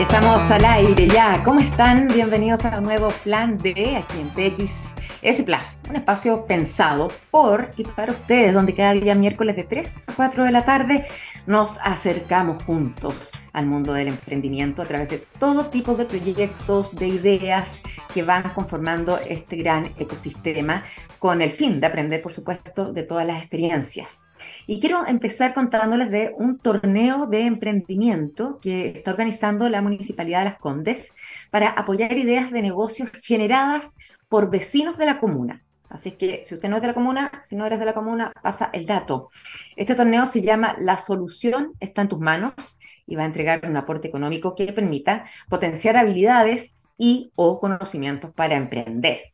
Estamos al aire ya. ¿Cómo están? Bienvenidos a un nuevo Plan D aquí en TX S Plus, un espacio pensado por y para ustedes, donde cada día miércoles de 3 a 4 de la tarde nos acercamos juntos al mundo del emprendimiento a través de todo tipo de proyectos, de ideas que van conformando este gran ecosistema con el fin de aprender, por supuesto, de todas las experiencias. Y quiero empezar contándoles de un torneo de emprendimiento que está organizando la Municipalidad de Las Condes para apoyar ideas de negocios generadas por vecinos de la comuna. Así que si usted no es de la comuna, si no eres de la comuna, pasa el dato. Este torneo se llama La solución está en tus manos y va a entregar un aporte económico que permita potenciar habilidades y o conocimientos para emprender.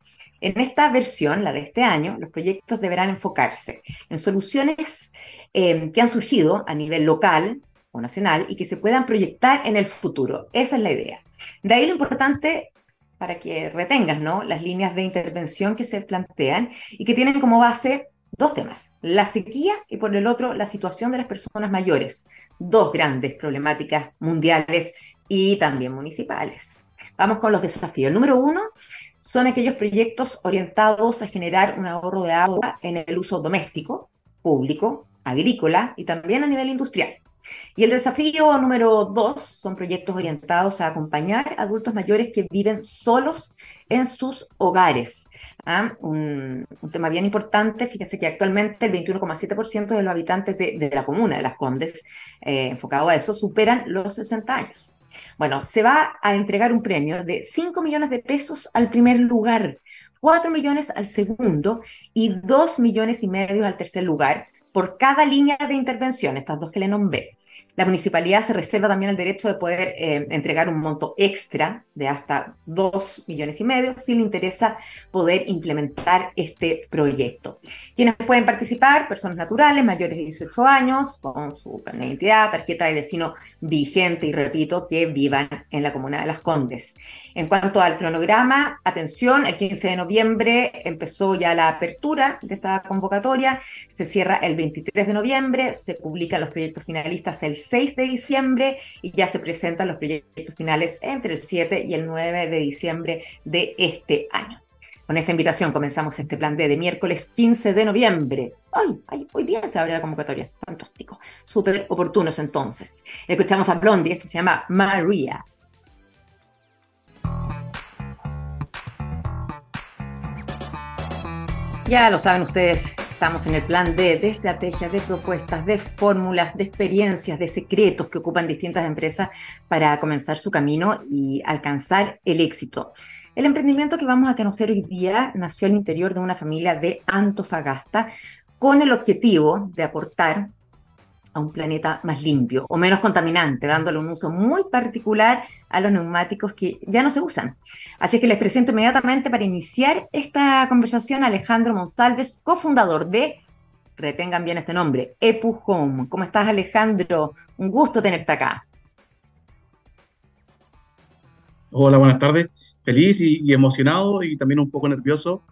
En esta versión, la de este año, los proyectos deberán enfocarse en soluciones eh, que han surgido a nivel local o nacional y que se puedan proyectar en el futuro. Esa es la idea. De ahí lo importante para que retengas ¿no? las líneas de intervención que se plantean y que tienen como base dos temas, la sequía y por el otro la situación de las personas mayores, dos grandes problemáticas mundiales y también municipales. Vamos con los desafíos. El número uno son aquellos proyectos orientados a generar un ahorro de agua en el uso doméstico, público, agrícola y también a nivel industrial. Y el desafío número dos son proyectos orientados a acompañar adultos mayores que viven solos en sus hogares. ¿ah? Un, tema bien importante, fíjense que actualmente el 21,7% de los habitantes de, la comuna de Las Condes, eh, enfocado a eso, superan los 60 años. Bueno, se va a entregar un premio de 5 millones de pesos al primer lugar, 4 millones al segundo y 2 millones y medio al tercer lugar por cada línea de intervención, estas dos que le nombré. La municipalidad se reserva también el derecho de poder eh, entregar un monto extra de hasta 2 millones y medio si le interesa poder implementar este proyecto. Quienes pueden participar, personas naturales mayores de 18 años, con su carnet de identidad, tarjeta de vecino vigente y repito, que vivan en la comuna de Las Condes. En cuanto al cronograma, atención, el 15 de noviembre empezó ya la apertura de esta convocatoria, se cierra el 23 de noviembre, se publican los proyectos finalistas el 6 de diciembre y ya se presentan los proyectos finales entre el 7 y el 9 de diciembre de este año. Con esta invitación comenzamos este plan D de miércoles 15 de noviembre. ¡Ay! hoy día se abre la convocatoria. Fantástico. Súper oportunos entonces. Escuchamos a Blondie, esto se llama María. Ya lo saben ustedes, Estamos en el plan de estrategias, de propuestas, de fórmulas, de experiencias, de secretos que ocupan distintas empresas para comenzar su camino y alcanzar el éxito. El emprendimiento que vamos a conocer hoy día nació al interior de una familia de Antofagasta con el objetivo de aportar a un planeta más limpio o menos contaminante, dándole un uso muy particular a los neumáticos que ya no se usan. Así que les presento inmediatamente para iniciar esta conversación a Alejandro Monsalves, cofundador de, retengan bien este nombre, Epu Home. ¿Cómo estás Alejandro? Un gusto tenerte acá. Hola, buenas tardes. Feliz y, emocionado y también un poco nervioso,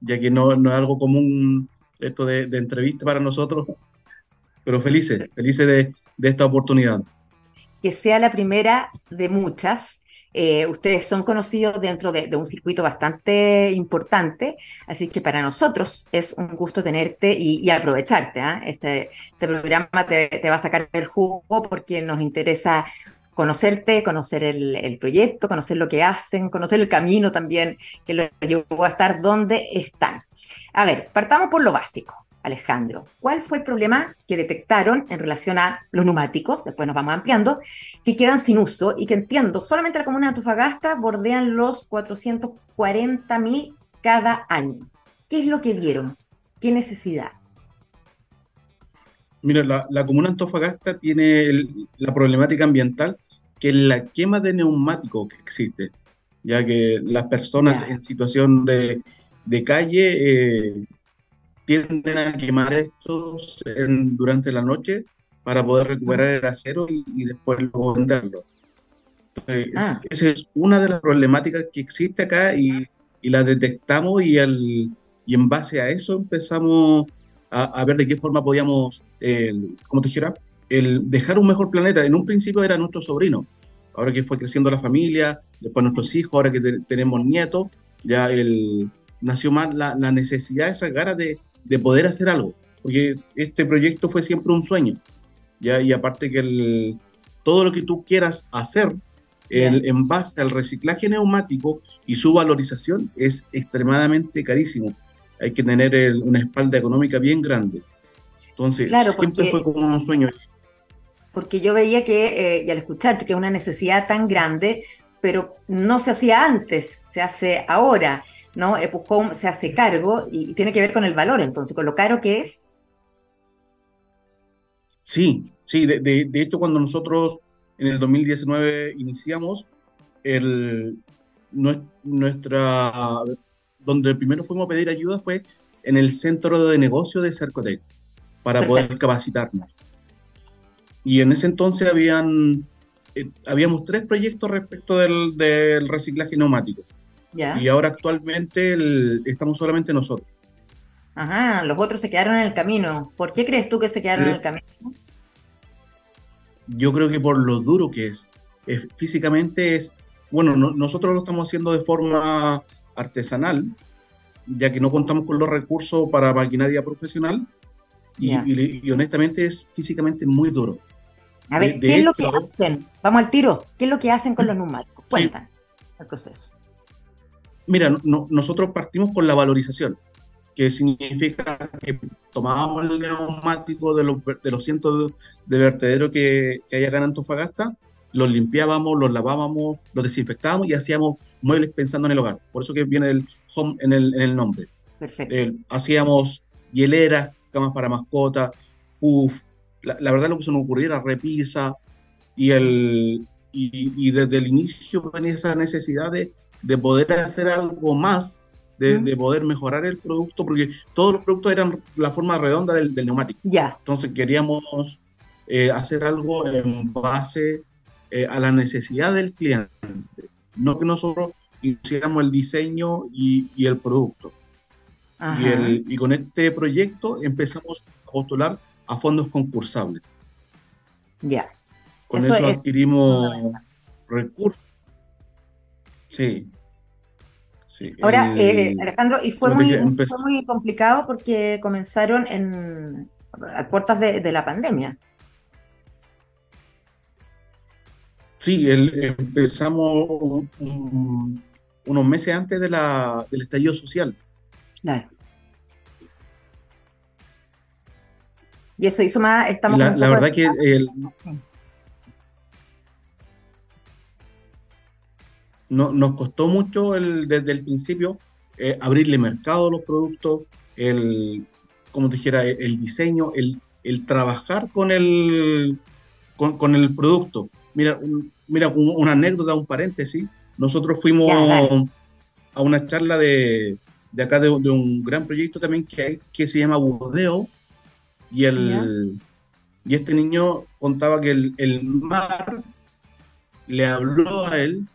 ya que no, es algo común esto de entrevista para nosotros pero felices, felices de, esta oportunidad. Que sea la primera de muchas. Eh, ustedes son conocidos dentro de, un circuito bastante importante, así que para nosotros es un gusto tenerte y, aprovecharte. ¿ah? Este, este, programa te, va a sacar el jugo porque nos interesa conocerte, conocer el, el, proyecto, conocer lo que hacen, conocer el camino también que lo llevó a estar donde están. A ver, partamos por lo básico. Alejandro, ¿cuál fue el problema que detectaron en relación a los neumáticos? Después nos vamos ampliando, que quedan sin uso y que entiendo, solamente la comuna de Antofagasta bordean los 440 mil cada año. ¿Qué es lo que vieron? ¿Qué necesidad? Mira, la, comuna de Antofagasta tiene la problemática ambiental que es la quema de neumáticos que existe, ya que las personas en situación de, calle eh, tienden a quemar estos durante la noche para poder recuperar el acero y, después luego venderlo. Ah. Esa es una de las problemáticas que existe acá y, y la detectamos y, al, y en base a eso empezamos a, ver de qué forma podíamos, como te dijera, el dejar un mejor planeta. En un principio era nuestro sobrino, ahora que fue creciendo la familia, después nuestros hijos, ahora que tenemos nietos, ya el, nació más la, necesidad, esa ganas de, de, poder hacer algo, porque este proyecto fue siempre un sueño, ya, y aparte que el, todo lo que tú quieras hacer en base al reciclaje neumático y su valorización es extremadamente carísimo. Hay que tener una espalda económica bien grande. Entonces, siempre fue como un sueño. Porque yo veía que, eh, y al escucharte, que es una necesidad tan grande, pero no se hacía antes, se hace ahora, ¿no? Epucom se hace cargo y, tiene que ver con el valor, entonces, con lo caro que es. Sí, sí, de, de hecho cuando nosotros en el 2019 iniciamos el, nuestra, donde primero fuimos a pedir ayuda fue en el centro de negocio de Cercotec para poder capacitarnos. Y en ese entonces habían, eh, habíamos tres proyectos respecto del, del reciclaje neumático. Y ahora actualmente estamos solamente nosotros. Ajá, los otros se quedaron en el camino. ¿Por qué crees tú que se quedaron en el camino? Yo creo que por lo duro que es. físicamente es, bueno, nosotros lo estamos haciendo de forma artesanal, ya que no contamos con los recursos para maquinaria profesional, y, honestamente es físicamente muy duro. A ver, ¿qué es lo que hacen? Vamos al tiro. ¿Qué es lo que hacen con los neumáticos? Cuentan el proceso. Mira, nosotros partimos con la valorización que significa que tomábamos el neumático de los, de los cientos de vertederos que, que hay acá en Antofagasta, los limpiábamos, los lavábamos, los desinfectábamos y hacíamos muebles pensando en el hogar. Por eso que viene el home en el, en el nombre. Perfecto. hacíamos hieleras, camas para mascotas, puff. La, la, verdad lo que se nos ocurriera era repisa y, el, y, y desde el inicio venía esa necesidad de, de poder hacer algo más de, poder mejorar el producto, porque todos los productos eran la forma redonda del, neumático. Ya. Entonces queríamos eh, hacer algo en base eh, a la necesidad del cliente, no que nosotros hiciéramos el diseño y, el producto. Y, y, con este proyecto empezamos a postular a fondos concursables. Ya. Con eso, adquirimos recursos. Sí. Ahora, eh, Alejandro, y fue muy, muy complicado porque comenzaron en a puertas de, la pandemia. Sí, empezamos unos meses antes de la, del estallido social. Claro. Y eso hizo más, estamos... La, la verdad que el, no, nos costó mucho el, desde el principio eh, abrirle mercado a los productos, el, como te dijera, el, diseño, el, el, trabajar con el, con, el producto. Mira, mira, una anécdota, un paréntesis. Nosotros fuimos a una charla de, de acá de, un gran proyecto también que hay, que se llama Budeo, y el y este niño contaba que el, el mar le habló a él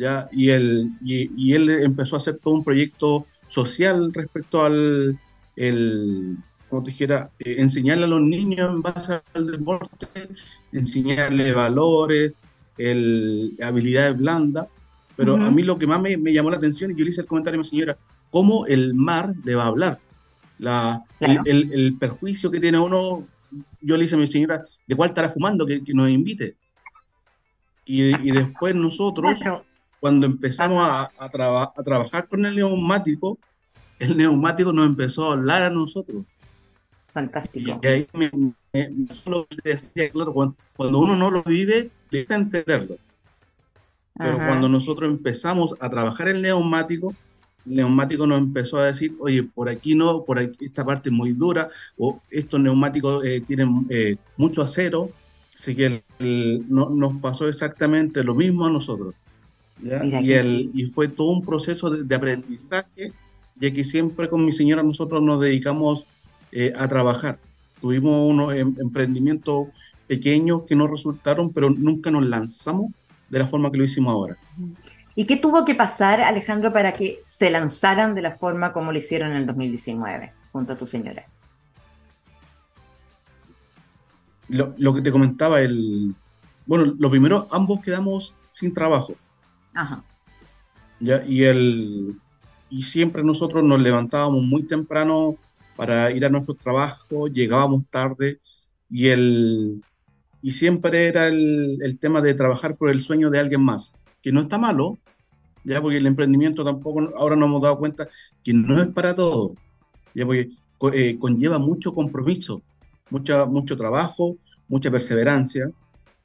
¿ya? Y, él, y, él empezó a hacer todo un proyecto social respecto al, el, como te dijera, eh, enseñarle a los niños en base al deporte, enseñarle valores, el, habilidades blandas, pero a mí lo que más me, llamó la atención, y yo le hice el comentario a mi señora, cómo el mar le va a hablar. La, el, perjuicio que tiene uno, yo le hice a mi señora, ¿de cuál estará fumando? Que, nos invite. Y, y después nosotros, cuando empezamos a, a, trabajar con el neumático, el neumático nos empezó a hablar a nosotros. Fantástico. Y ahí me, solo decía, claro, cuando, uno no lo vive, le gusta entenderlo. Pero cuando nosotros empezamos a trabajar el neumático, el neumático nos empezó a decir, oye, por aquí no, por aquí esta parte es muy dura, o estos neumáticos eh, tienen eh, mucho acero, así que no, nos pasó exactamente lo mismo a nosotros. Y, el, y fue todo un proceso de, aprendizaje, ya que siempre con mi señora nosotros nos dedicamos eh, a trabajar. Tuvimos unos em, emprendimientos pequeños que no resultaron, pero nunca nos lanzamos de la forma que lo hicimos ahora. ¿Y qué tuvo que pasar, Alejandro, para que se lanzaran de la forma como lo hicieron en el 2019, junto a tu señora? Lo, lo que te comentaba, el, bueno, lo primero, ambos quedamos sin trabajo. Ajá. ¿ya? Y, el, y siempre nosotros nos levantábamos muy temprano para ir a nuestro trabajo, llegábamos tarde y, el, y siempre era el, el tema de trabajar por el sueño de alguien más, que no está malo, ya porque el emprendimiento tampoco, ahora nos hemos dado cuenta que no es para todo, ya porque eh, conlleva mucho compromiso, mucha, mucho trabajo, mucha perseverancia,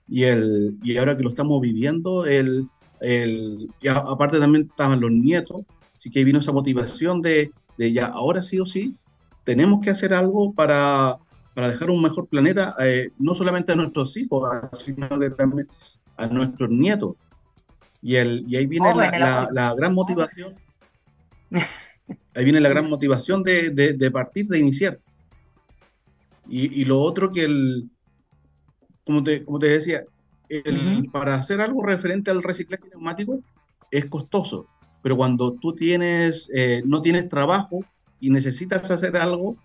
y, el, y ahora que lo estamos viviendo, el, el, y aparte también estaban los nietos, así que vino esa motivación de, de ya, ahora sí o sí, tenemos que hacer algo para, para dejar un mejor planeta, eh, no solamente a nuestros hijos, sino también a nuestros nietos. Y, el, y ahí viene la, la, gran motivación. Ahí viene la gran motivación de, de, partir, de iniciar. Y, y, lo otro que el, como te, como te decía, para hacer algo referente al reciclaje neumático es costoso, pero cuando tú tienes, eh, no tienes trabajo y necesitas hacer algo,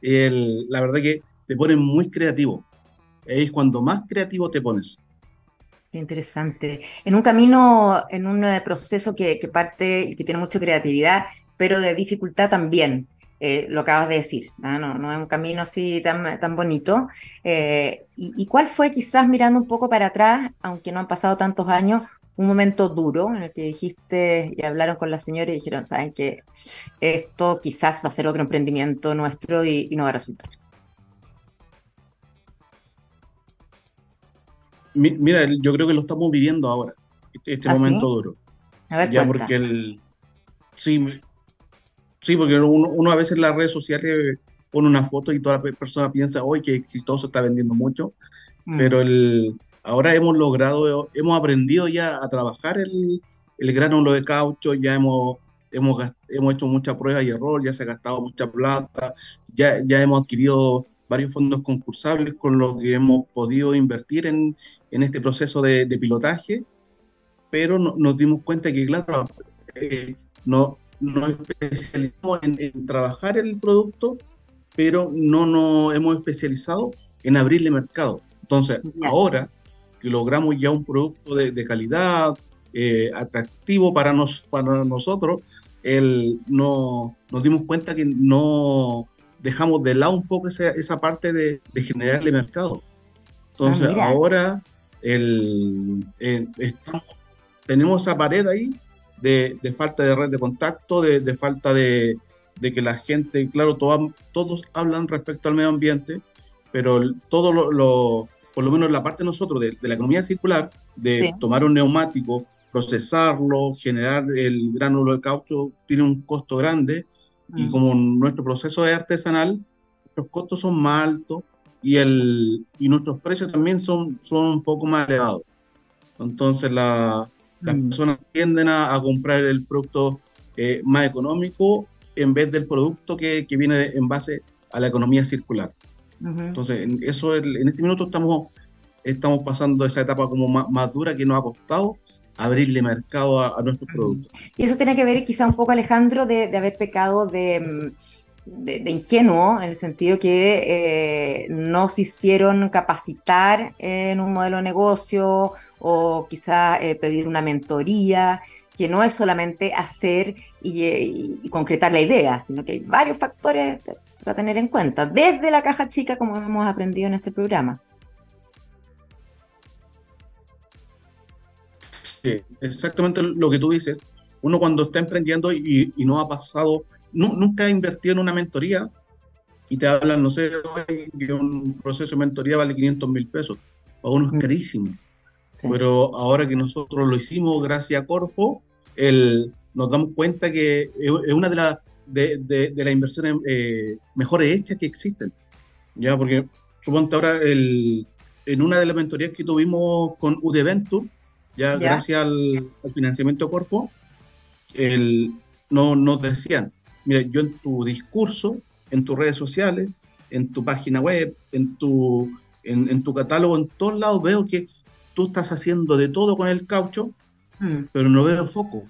el, la verdad que te pones muy creativo. Es cuando más creativo te pones. interesante. En un camino, en un eh, proceso que, que parte y que tiene mucha creatividad, pero de dificultad también. Eh, lo acabas de decir, ¿no? No, es un camino así tan, tan bonito. Eh, y, cuál fue quizás mirando un poco para atrás, aunque no han pasado tantos años, un momento duro en el que dijiste y hablaron con la señora y dijeron, saben que esto quizás va a ser otro emprendimiento nuestro y, no va a resultar? Mira, yo creo que lo estamos viviendo ahora, este, este ¿Ah, momento duro. A ver, ya porque el, sí, Sí, porque uno, a veces en las redes sociales pone una foto y toda la persona piensa, hoy que exitoso está vendiendo mucho, mm. pero el, ahora hemos logrado, hemos aprendido ya a trabajar el, el gránulo de caucho, ya hemos, hemos, hemos hecho mucha prueba y error, ya se ha gastado mucha plata, ya, ya hemos adquirido varios fondos concursables con los que hemos podido invertir en, en este proceso de, de pilotaje, pero nos dimos cuenta que, claro, eh, no, nos especializamos en, trabajar el producto, pero no nos hemos especializado en abrirle mercado. Entonces, ahora que logramos ya un producto de, calidad, eh, atractivo para, nos, para nosotros, el, no, nos dimos cuenta que no dejamos de lado un poco esa, esa parte de, de generarle mercado. Entonces, ah, ahora el, estamos, tenemos esa pared ahí de, falta de red de contacto, de, falta de, que la gente, claro, todos hablan respecto al medio ambiente, pero todo lo, por lo menos la parte de nosotros, de, la economía circular, de tomar un neumático, procesarlo, generar el gránulo de caucho, tiene un costo grande, y mm. como nuestro proceso es artesanal, los costos son más altos y, el, y nuestros precios también son, son un poco más elevados. Entonces, la, las mm. personas tienden a, comprar el producto eh, más económico en vez del producto que, que, viene en base a la economía circular. Entonces, en, eso en este minuto estamos, estamos pasando esa etapa como más, dura que nos ha costado abrirle mercado a, nuestros productos. Y eso tiene que ver quizá un poco, Alejandro, de, de haber pecado de, mm, de, ingenuo, en el sentido que eh, no se hicieron capacitar en un modelo de negocio o quizá eh, pedir una mentoría, que no es solamente hacer y, concretar la idea, sino que hay varios factores para tener en cuenta, desde la caja chica, como hemos aprendido en este programa. Sí, exactamente lo que tú dices. Uno cuando está emprendiendo y, no ha pasado, nunca ha invertido en una mentoría y te hablan, no sé, que un proceso de mentoría vale 500 mil pesos. Para uno es mm. carísimo. Pero ahora que nosotros lo hicimos gracias a Corfo, el, nos damos cuenta que es una de, las de, de, las inversiones eh, mejores hechas que existen. ¿ya? Porque suponte ahora el, en una de las mentorías que tuvimos con UDEventure, ya, gracias al, financiamiento Corfo, el, no, nos decían, mira, yo en tu discurso, en tus redes sociales, en tu página web, en tu, en, en tu catálogo, en todos lados veo que tú estás haciendo de todo con el caucho, mm. pero no veo foco.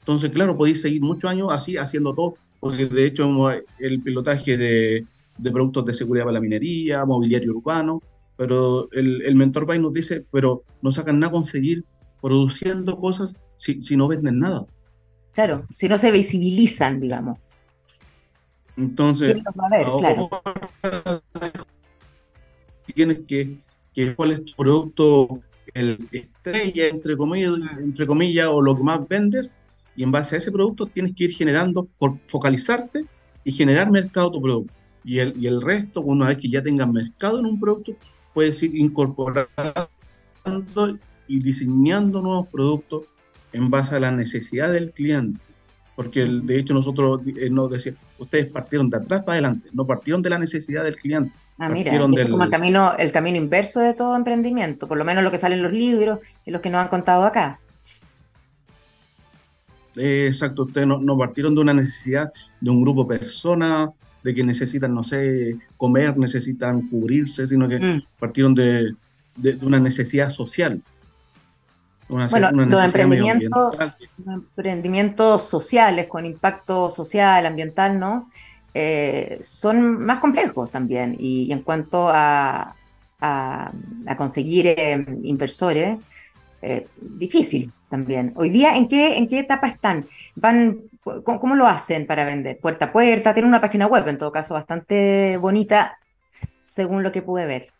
Entonces, claro, podéis seguir muchos años así, haciendo todo, porque de hecho el pilotaje de, productos de seguridad para la minería, mobiliario urbano, pero el, mentor va y nos dice, pero no sacan nada con seguir produciendo cosas si, si no venden nada. Claro, si no se visibilizan, digamos. Entonces, tienes que, que, cuál es tu producto, el estrella, entre comillas, entre comillas, o lo que más vendes, y en base a ese producto tienes que ir generando, focalizarte y generar mercado tu producto. Y el, y el resto, una vez que ya tengas mercado en un producto, puedes ir incorporando y diseñando nuevos productos en base a la necesidad del cliente. Porque de hecho nosotros eh, nos decíamos, ustedes partieron de atrás para adelante, no partieron de la necesidad del cliente. Ah, mira, eso es como el camino, el camino inverso de todo emprendimiento, por lo menos lo que sale en los libros y los que nos han contado acá. exacto, ustedes no, partieron de una necesidad de un grupo de personas, de que necesitan, no sé, comer, necesitan cubrirse, sino que mm. partieron de, una necesidad social. Bueno, los emprendimientos, emprendimientos sociales con impacto social, ambiental, ¿no? Eh, son más complejos también. Y, en cuanto a, a, conseguir eh, inversores, eh, difícil también. Hoy día, ¿en qué, ¿en qué etapa están? ¿Van, cómo, lo hacen para vender? ¿Puerta a puerta? Tienen una página web, en todo caso, bastante bonita, según lo que pude ver.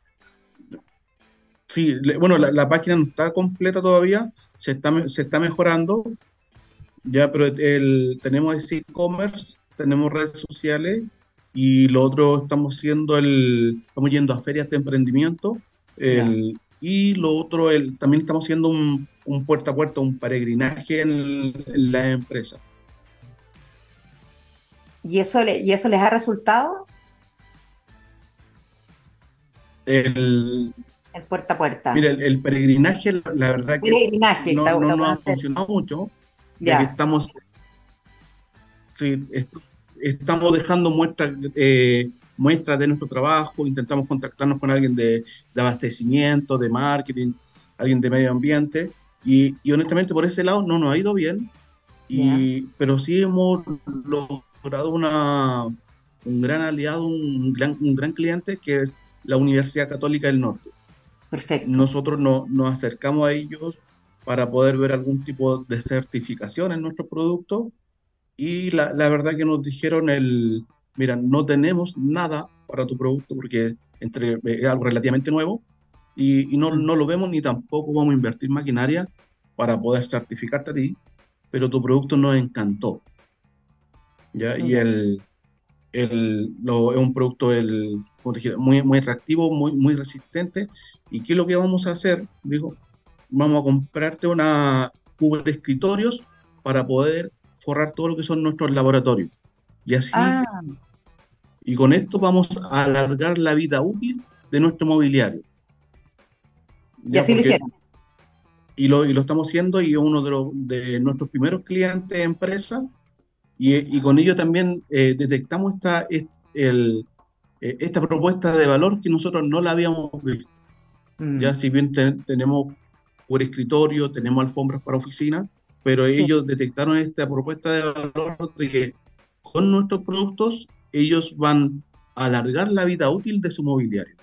Sí, bueno, la, página no está completa todavía, se está, se está mejorando, ya, pero el, tenemos ese e-commerce tenemos redes sociales y lo otro estamos haciendo el, estamos yendo a ferias de emprendimiento y lo otro el, también estamos haciendo un, puerta a puerta, un peregrinaje en, la empresa. ¿Y eso, ¿Y eso les ha resultado? El, el puerta a puerta. Mira, el, peregrinaje, la verdad que no, no, ha funcionado mucho. Ya. estamos sí, estamos dejando muestras, eh, muestras de nuestro trabajo, intentamos contactarnos con alguien de, abastecimiento, de marketing, alguien de medio ambiente, y, honestamente por ese lado no nos ha ido bien, y, pero sí hemos logrado una, un gran aliado, un gran, un gran cliente que es la Universidad Católica del Norte. Perfecto. Nosotros nos acercamos a ellos para poder ver algún tipo de certificación en nuestros productos y la, la, verdad que nos dijeron el, mira, no tenemos nada para tu producto porque entre, es algo relativamente nuevo y, y no, no, lo vemos ni tampoco vamos a invertir maquinaria para poder certificarte a ti, pero tu producto nos encantó. ¿ya? Y el, el, lo, es un producto el, muy, muy atractivo, muy, muy resistente. ¿Y qué es lo que vamos a hacer? Dijo, vamos a comprarte una cubre escritorios para poder forrar todo lo que son nuestros laboratorios. Y así, ah. y con esto vamos a alargar la vida útil de nuestro mobiliario. Y así lo hicieron. Y lo, y lo estamos haciendo y uno de, los, de nuestros primeros clientes empresa y, y con ello también eh, detectamos esta, el, eh, esta propuesta de valor que nosotros no la habíamos visto. Mm. Ya si bien tenemos por escritorio, tenemos alfombras para oficina, pero ellos detectaron esta propuesta de valor de que con nuestros productos ellos van a alargar la vida útil de su mobiliario.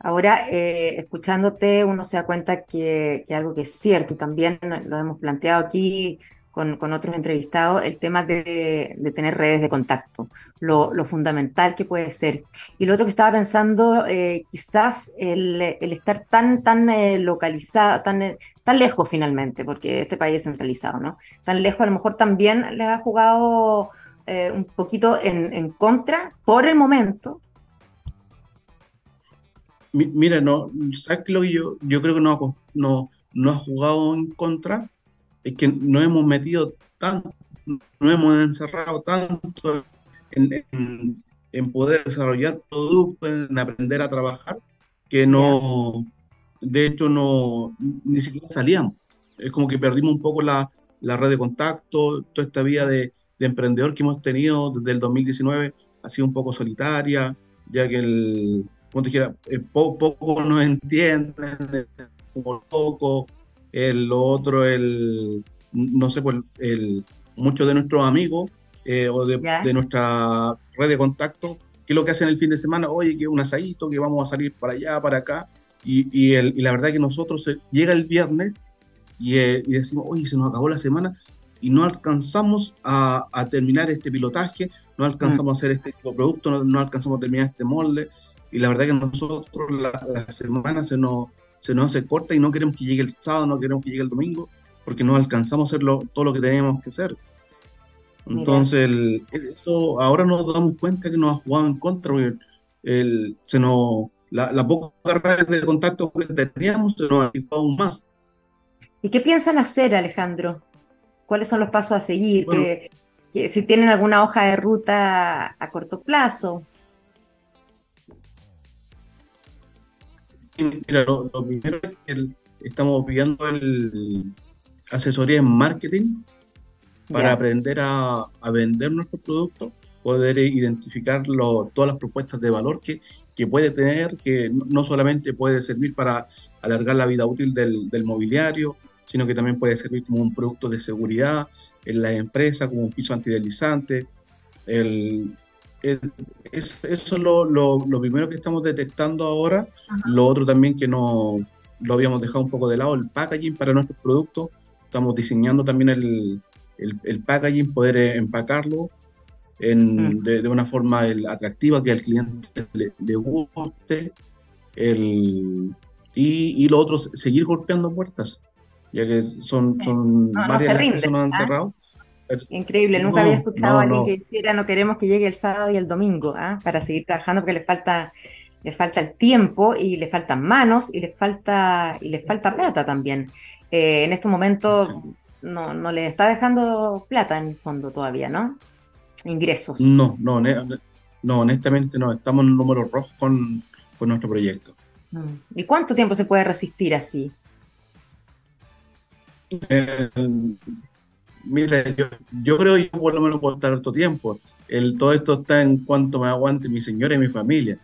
Ahora, eh, escuchándote, uno se da cuenta que, que, algo que es cierto, también lo hemos planteado aquí con, otros entrevistados el tema de, tener redes de contacto, lo, fundamental que puede ser. Y lo otro que estaba pensando, eh, quizás el, estar tan, tan eh, localizado, tan, eh, tan lejos finalmente, porque este país es centralizado, ¿no? Tan lejos a lo mejor también le ha jugado un poquito en, contra por el momento. Mira, no, ¿sabes lo que yo, yo creo que no, no, no ha jugado en contra? Es que no hemos metido tanto, no hemos encerrado tanto en, poder desarrollar productos, en aprender a trabajar, que no, de hecho, no, ni siquiera salíamos. Es como que perdimos un poco la, red de contacto, toda esta vida de, emprendedor que hemos tenido desde el 2019 ha sido un poco solitaria, ya que el, como te dijera, eh, poco nos entienden, como poco, el, lo otro, el, no sé, pues, el, muchos de nuestros amigos eh, o de, nuestra red de contacto ¿qué es lo que hacen el fin de semana? Oye, que un asadito, que vamos a salir para allá, para acá. Y, y, el, y la verdad que nosotros eh, llega el viernes y, eh, y, decimos, oye, se nos acabó la semana y no alcanzamos a, a terminar este pilotaje, no alcanzamos mm. a hacer este tipo de producto, no, no, alcanzamos a terminar este molde. Y la verdad que nosotros la, la, semana se nos, se nos hace corta y no queremos que llegue el sábado, no queremos que llegue el domingo, porque no alcanzamos a hacer lo, todo lo que teníamos que hacer. Entonces, el, eso ahora nos damos cuenta que nos ha jugado en contra, porque el, se nos, la, la poca red de contacto que teníamos se nos ha aún más. ¿Y qué piensan hacer, Alejandro? ¿Cuáles son los pasos a seguir? Bueno, que, que, si tienen alguna hoja de ruta a corto plazo. Mira, lo, lo primero es que el, estamos pidiendo el asesoría en marketing para yeah. aprender a, a, vender nuestros productos, poder identificar lo, todas las propuestas de valor que, que, puede tener, que no solamente puede servir para alargar la vida útil del, del, mobiliario, sino que también puede servir como un producto de seguridad en la empresa, como un piso antideslizante. El, el, es, eso es lo, lo, lo, primero que estamos detectando ahora. Ajá. Lo otro también que no lo habíamos dejado un poco de lado, el packaging para nuestros productos. Estamos diseñando también el, el, el packaging, poder empacarlo en, de, de, una forma el, atractiva que al cliente le, le guste. El, y, y, lo otro, seguir golpeando puertas, ya que son, son no, varias no personas han ¿ah? cerrado. Increíble, nunca había escuchado a alguien que dijera no queremos que llegue el sábado y el domingo ¿eh? para seguir trabajando porque le falta, le falta el tiempo y le faltan manos y le falta, y le falta plata también. Eh, en estos momentos no, no le está dejando plata en el fondo todavía, ¿no? Ingresos. No, no, no honestamente no, estamos en números rojos con, con nuestro proyecto. Mm. ¿Y cuánto tiempo se puede resistir así? Eh, mira, yo, yo, creo que yo por lo menos puedo estar harto tiempo. El, todo esto está en cuanto me aguante mi señora y mi familia.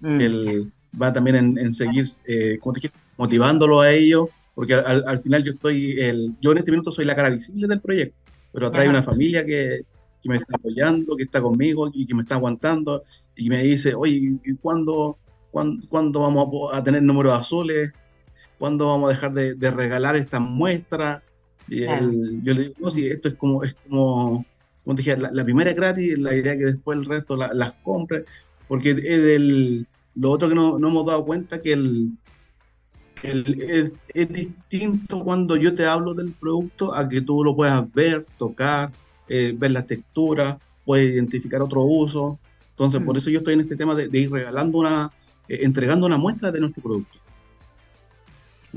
Mm. El, va también en, en seguir, eh, como te dije, motivándolo a ellos porque al, al, final yo estoy, el, yo en este minuto soy la cara visible del proyecto, pero atrás hay una familia que, que, me está apoyando, que está conmigo y que me está aguantando y me dice, oye, ¿y cuándo, cuándo, cuándo vamos a, a, tener números azules? ¿Cuándo vamos a dejar de, de regalar estas muestras? Y el, yo le digo, no, si esto es como, es como, como te dije, la, la primera es gratis, la idea es que después el resto la, las compre, porque es del, lo otro que no, no hemos dado cuenta que el, el, es, es, distinto cuando yo te hablo del producto a que tú lo puedas ver, tocar, eh, ver la textura, puedes identificar otro uso. Entonces, mm. por eso yo estoy en este tema de, de ir regalando una, eh, entregando una muestra de nuestro producto.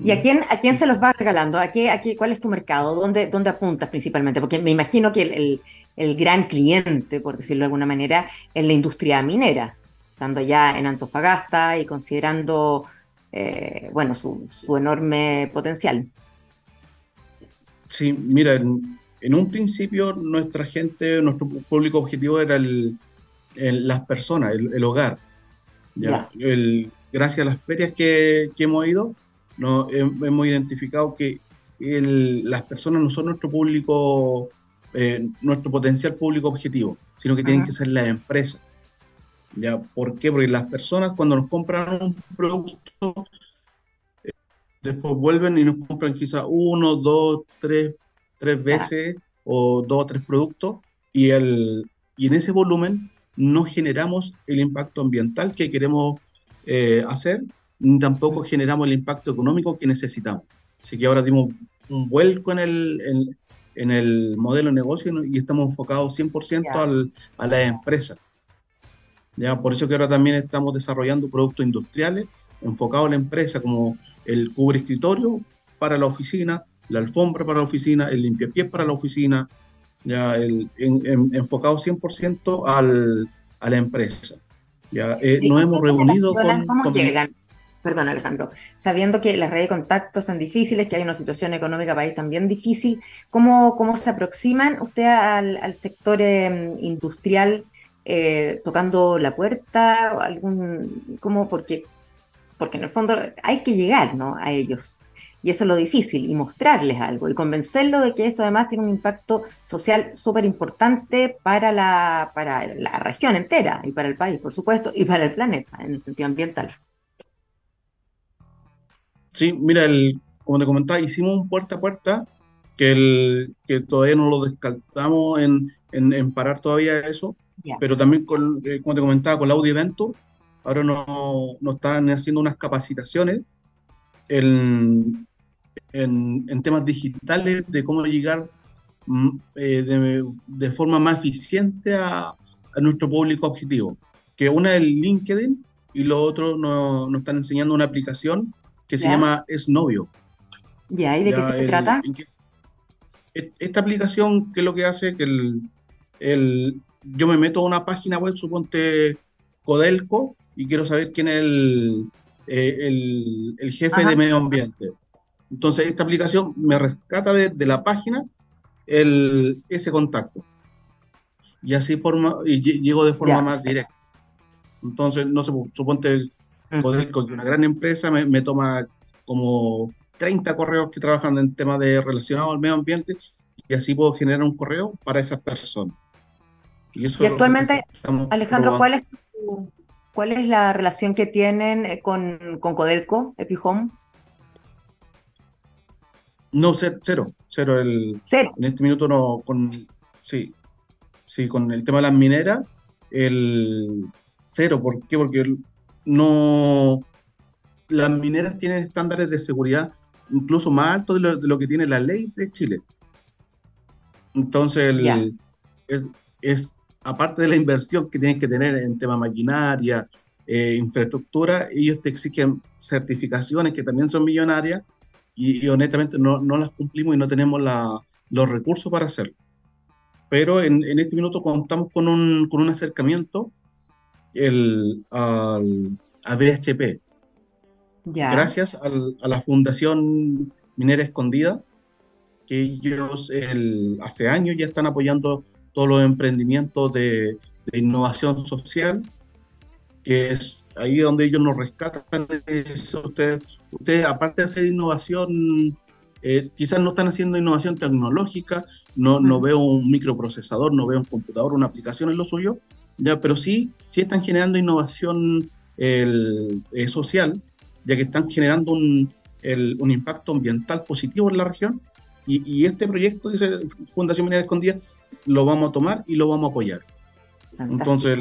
¿Y a quién, a quién se los va regalando? ¿A qué, a qué, ¿Cuál es tu mercado? ¿Dónde, dónde apuntas principalmente? Porque me imagino que el, el, el, gran cliente, por decirlo de alguna manera, es la industria minera, estando ya en Antofagasta y considerando eh, bueno, su, su, enorme potencial. Sí, mira, en, en, un principio nuestra gente, nuestro público objetivo era el, el, las personas, el, el hogar. ¿ya? Yeah. gracias a las ferias que, que hemos ido, no, hemos identificado que las personas no son nuestro público, eh, nuestro potencial público objetivo, sino que tienen que ser las empresas. ¿Ya? ¿Por qué? Porque las personas cuando nos compran un producto, eh, después vuelven y nos compran quizá uno, dos, tres, tres veces o dos o tres productos y, el, y en ese volumen no generamos el impacto ambiental que queremos eh, hacer, tampoco generamos el impacto económico que necesitamos. Así que ahora dimos un vuelco en el, en, en el modelo de negocio y estamos enfocados 100% yeah. al, a las empresas. ¿ya? Por eso que ahora también estamos desarrollando productos industriales enfocados a la empresa, como el cubre escritorio para la oficina, la alfombra para la oficina, el limpiapiés para la oficina, ya el, en, en, enfocado 100% al, a la empresa. Ya, eh, nos hemos reunido con... ¿Cómo con... llegan? Perdón, Alejandro. Sabiendo que las redes de contacto están difíciles, que hay una situación económica país también difícil, ¿cómo, cómo se aproximan usted al, sector eh, industrial eh, tocando la puerta, algún, ¿cómo? Porque porque en el fondo hay que llegar ¿no? a ellos. Y eso es lo difícil, y mostrarles algo, y convencerlos de que esto además tiene un impacto social súper importante para la, para la región entera, y para el país, por supuesto, y para el planeta, en el sentido ambiental. Sí, mira, el, como te comentaba, hicimos un puerta a puerta, que, el, que todavía no lo descartamos en, en, parar todavía eso, pero también, con, eh, como te comentaba, con la Audi Evento, ahora nos no están haciendo unas capacitaciones en, en, temas digitales de cómo llegar mm, eh, de, forma más eficiente a, nuestro público objetivo. Que una es el LinkedIn y lo otro nos, están enseñando una aplicación que se llama Es Novio. Ya, ¿y de qué se trata? esta aplicación, ¿qué es lo que hace? Que el, el, yo me meto a una página web, suponte Codelco, y quiero saber quién es el, eh, el, jefe de medio ambiente. Entonces, esta aplicación me rescata de, la página el, ese contacto. Y así forma, y llego de forma más directa. Entonces, no sé, suponte Codelco, que una gran empresa me, me, toma como 30 correos que trabajan en temas de relacionados al medio ambiente y así puedo generar un correo para esas personas. Y, actualmente, Alejandro, ¿cuál es, ¿cuál es la relación que tienen eh, con, con Codelco, Epihome? No, cero, cero. El, cero. En este minuto no, con, sí, sí, con el tema de las mineras, el cero. ¿Por qué? Porque no, las mineras tienen estándares de seguridad incluso más altos de lo, que tiene la ley de Chile. Entonces, es, aparte de la inversión que tienes que tener en tema maquinaria, eh, infraestructura, ellos te exigen certificaciones que también son millonarias y, honestamente no, no, las cumplimos y no tenemos la, los recursos para hacerlo. Pero en, en, este minuto contamos con un, con un acercamiento el, al, a BHP. Ya. Gracias al, a la Fundación Minera Escondida, que ellos el, hace años ya están apoyando todos los emprendimientos de, de innovación social, que es ahí donde ellos nos rescatan. ustedes, ustedes, aparte de hacer innovación, eh, quizás no están haciendo innovación tecnológica, no, no veo un microprocesador, no veo un computador, una aplicación en lo suyo, ya, pero sí, sí están generando innovación el, eh, social, ya que están generando un, el, un, impacto ambiental positivo en la región. Y, y este proyecto, dice Fundación Minera Escondida, lo vamos a tomar y lo vamos a apoyar. Entonces,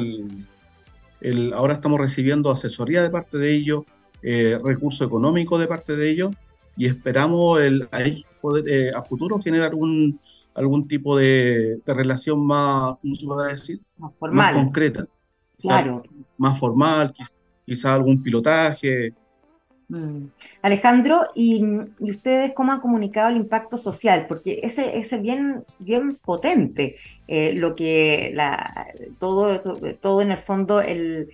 el, ahora estamos recibiendo asesoría de parte de ellos, eh, recursos económicos de parte de ellos y esperamos el, ahí poder eh, a futuro generar un, algún tipo de, relación más, ¿cómo se puede decir? Más, formal. más concreta. Claro. Más formal, quizá algún pilotaje, Mm. Alejandro, ¿y, ustedes cómo han comunicado el impacto social? Porque ese es bien, bien potente, eh, lo que la, todo, todo en el fondo el,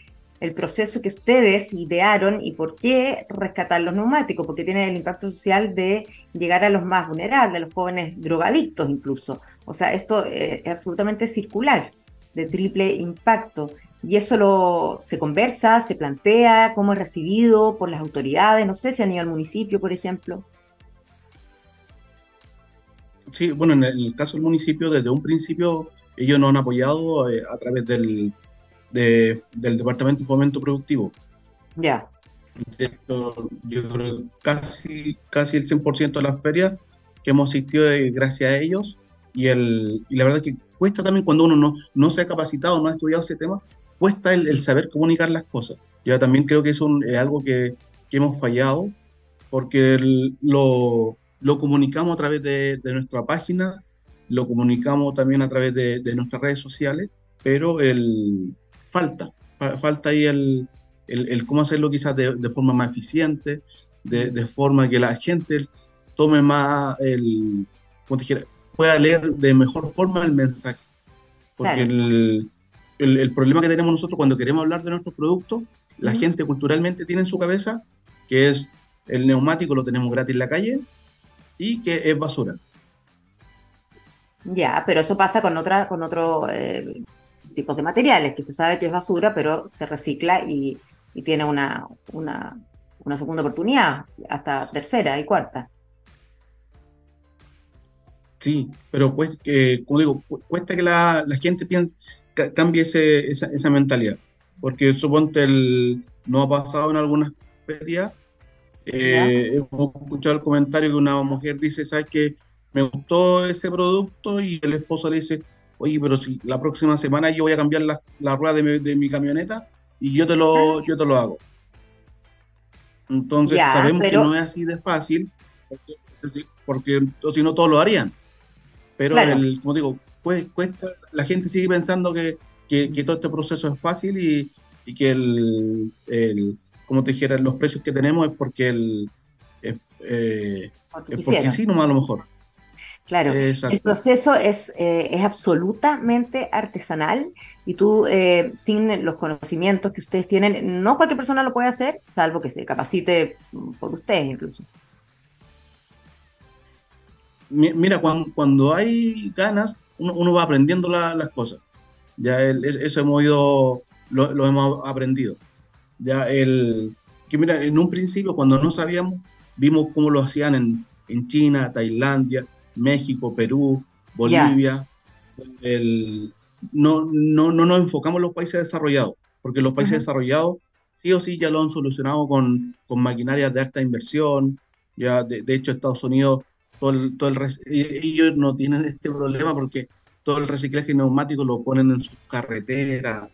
el, proceso que ustedes idearon y por qué rescatar los neumáticos, porque tiene el impacto social de llegar a los más vulnerables, a los jóvenes drogadictos incluso. O sea, esto es absolutamente circular, de triple impacto. Y eso lo, se conversa, se plantea, cómo es recibido por las autoridades, no sé si a nivel municipio, por ejemplo. Sí, bueno, en el caso del municipio, desde un principio ellos nos han apoyado eh, a través del, del Departamento de Fomento Productivo. Ya. yo creo que casi, casi el 100% de las ferias que hemos asistido es gracias a ellos y, el, y la verdad es que cuesta también cuando uno no, no se ha capacitado, no ha estudiado ese tema, cuesta el, saber comunicar las cosas. Yo también creo que es, algo que, hemos fallado, porque lo, comunicamos a través de, nuestra página, lo comunicamos también a través de, nuestras redes sociales, pero el, falta, falta ahí el, el, cómo hacerlo quizás de, forma más eficiente, de, forma que la gente tome más, el, como pueda leer de mejor forma el mensaje. Porque el, el, problema que tenemos nosotros cuando queremos hablar de nuestros productos, la gente culturalmente tiene en su cabeza que es el neumático lo tenemos gratis en la calle y que es basura. Ya, pero eso pasa con otra, con otro eh, tipos de materiales, que se sabe que es basura, pero se recicla y, tiene una, una, una segunda oportunidad, hasta tercera y cuarta. Sí, pero pues, como digo, cuesta que la, gente cambie esa, mentalidad, porque suponte el, no ha pasado en algunas ferias, eh, hemos escuchado el comentario que una mujer dice, ¿sabes qué? Me gustó ese producto y el esposo le dice, oye, pero si la próxima semana yo voy a cambiar la, rueda de mi, camioneta y yo te lo, ah. yo te lo hago. Entonces sabemos que no es así de fácil, porque, si no todos lo harían. Pero, como digo, pues, cuesta, la gente sigue pensando que, todo este proceso es fácil y, que el, el, como te dijera, los precios que tenemos es porque el, eh, es porque sí, nomás a lo mejor. Claro, el proceso es, eh, es absolutamente artesanal y tú, eh, sin los conocimientos que ustedes tienen, no cualquier persona lo puede hacer, salvo que se capacite por ustedes incluso. Mira, cuando, hay ganas, uno, va aprendiendo las cosas. Ya eso hemos ido, lo, hemos aprendido. Ya el, que mira, en un principio, cuando no sabíamos, vimos cómo lo hacían en, en China, Tailandia, México, Perú, Bolivia. no, no, no nos enfocamos en los países desarrollados, porque los países desarrollados sí o sí ya lo han solucionado con, con maquinarias de alta inversión. Ya, de, hecho, Estados Unidos, todo el, todo el, ellos no tienen este problema porque todo el reciclaje neumático lo ponen en sus carreteras.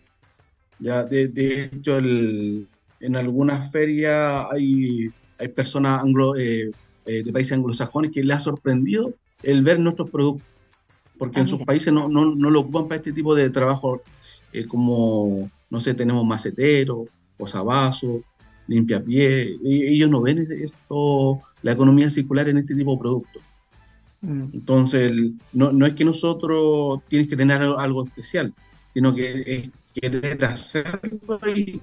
Ya, de, hecho, el, en algunas ferias hay, hay personas anglo, eh, eh, de países anglosajones que les ha sorprendido el ver nuestros productos, porque en ah, sus países no, no, no, lo ocupan para este tipo de trabajo eh, como, no sé, tenemos maceteros, posavasos, limpia pie, ellos no ven esto, la economía circular en este tipo de productos. Mm. Entonces, no, no, es que nosotros tienes que tener algo, especial, sino que es querer hacerlo y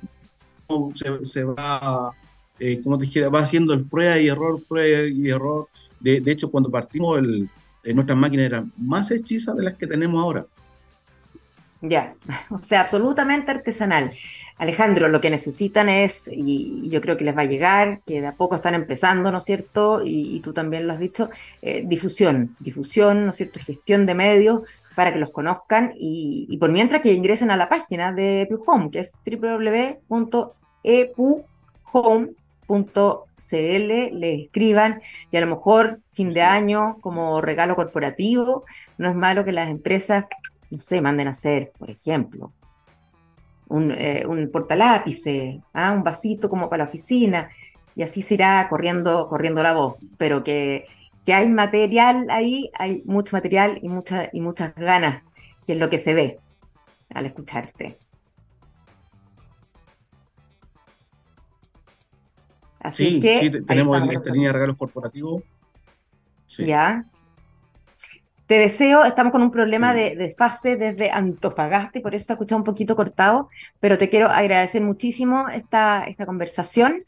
se, se va, eh, como te dijera, va haciendo el prueba y error, prueba y error, de, hecho, cuando partimos, el, nuestras máquinas eran más hechizas de las que tenemos ahora. Ya, o sea, absolutamente artesanal. Alejandro, lo que necesitan es, y yo creo que les va a llegar, que de a poco están empezando, ¿no es cierto? Y, tú también lo has dicho, eh, difusión, difusión, ¿no es cierto? Gestión de medios para que los conozcan y, por mientras que ingresen a la página de Epu Home, que es www.epuhome.com .cl, le escriban y a lo mejor fin de año como regalo corporativo, no es malo que las empresas, no sé, manden a hacer, por ejemplo, un, eh, un portalápice, ¿ah? un vasito como para la oficina, y así se irá corriendo, corriendo la voz, pero que, que hay material ahí, hay mucho material y, mucha, y muchas ganas, que es lo que se ve al escucharte. Sí, sí, tenemos esta línea de regalos corporativos. Ya. Te deseo, estamos con un problema de, fase desde Antofagasta y por eso se ha escuchado un poquito cortado, pero te quiero agradecer muchísimo esta, esta conversación.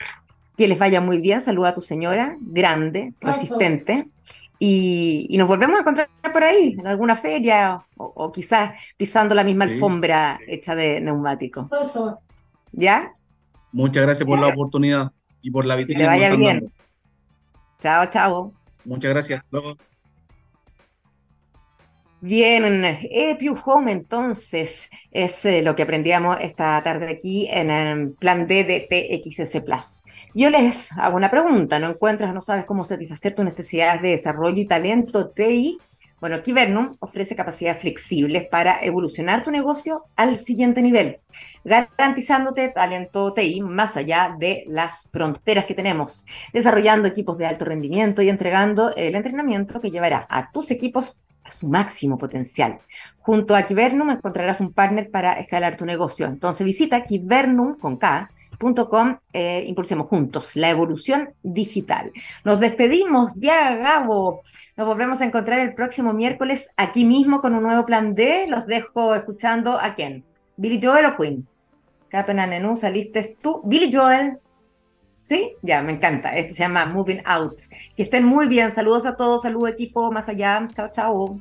Que les vaya muy bien. Saluda a tu señora, grande, resistente. Y, nos volvemos a encontrar por ahí, en alguna feria o, quizás pisando la misma alfombra hecha de neumático. ¿Ya? Muchas gracias por la oportunidad y por la vitrina. Que vaya bien. Chao, chao. Muchas gracias. Luego. Bien, Epiu Home entonces es eh, lo que aprendíamos esta tarde aquí en el plan D de TXS Plus. Yo les hago una pregunta, ¿no encuentras, no sabes cómo satisfacer tus necesidades de desarrollo y talento TI? Bueno, Kibernum ofrece capacidades flexibles para evolucionar tu negocio al siguiente nivel, garantizándote talento TI más allá de las fronteras que tenemos, desarrollando equipos de alto rendimiento y entregando el entrenamiento que llevará a tus equipos a su máximo potencial. Junto a Kibernum encontrarás un partner para escalar tu negocio. Entonces visita Kibernum con K Com, eh, impulsemos juntos la evolución digital. Nos despedimos ya, Gabo. Nos volvemos a encontrar el próximo miércoles aquí mismo con un nuevo plan D. Los dejo escuchando a quién. Billy Joel o Queen. Capena Nenú, saliste tú. Billy Joel. ¿Sí? Ya, me encanta. Esto se llama Moving Out. Que estén muy bien. Saludos a todos. Saludos equipo. Más allá. Chao, chao.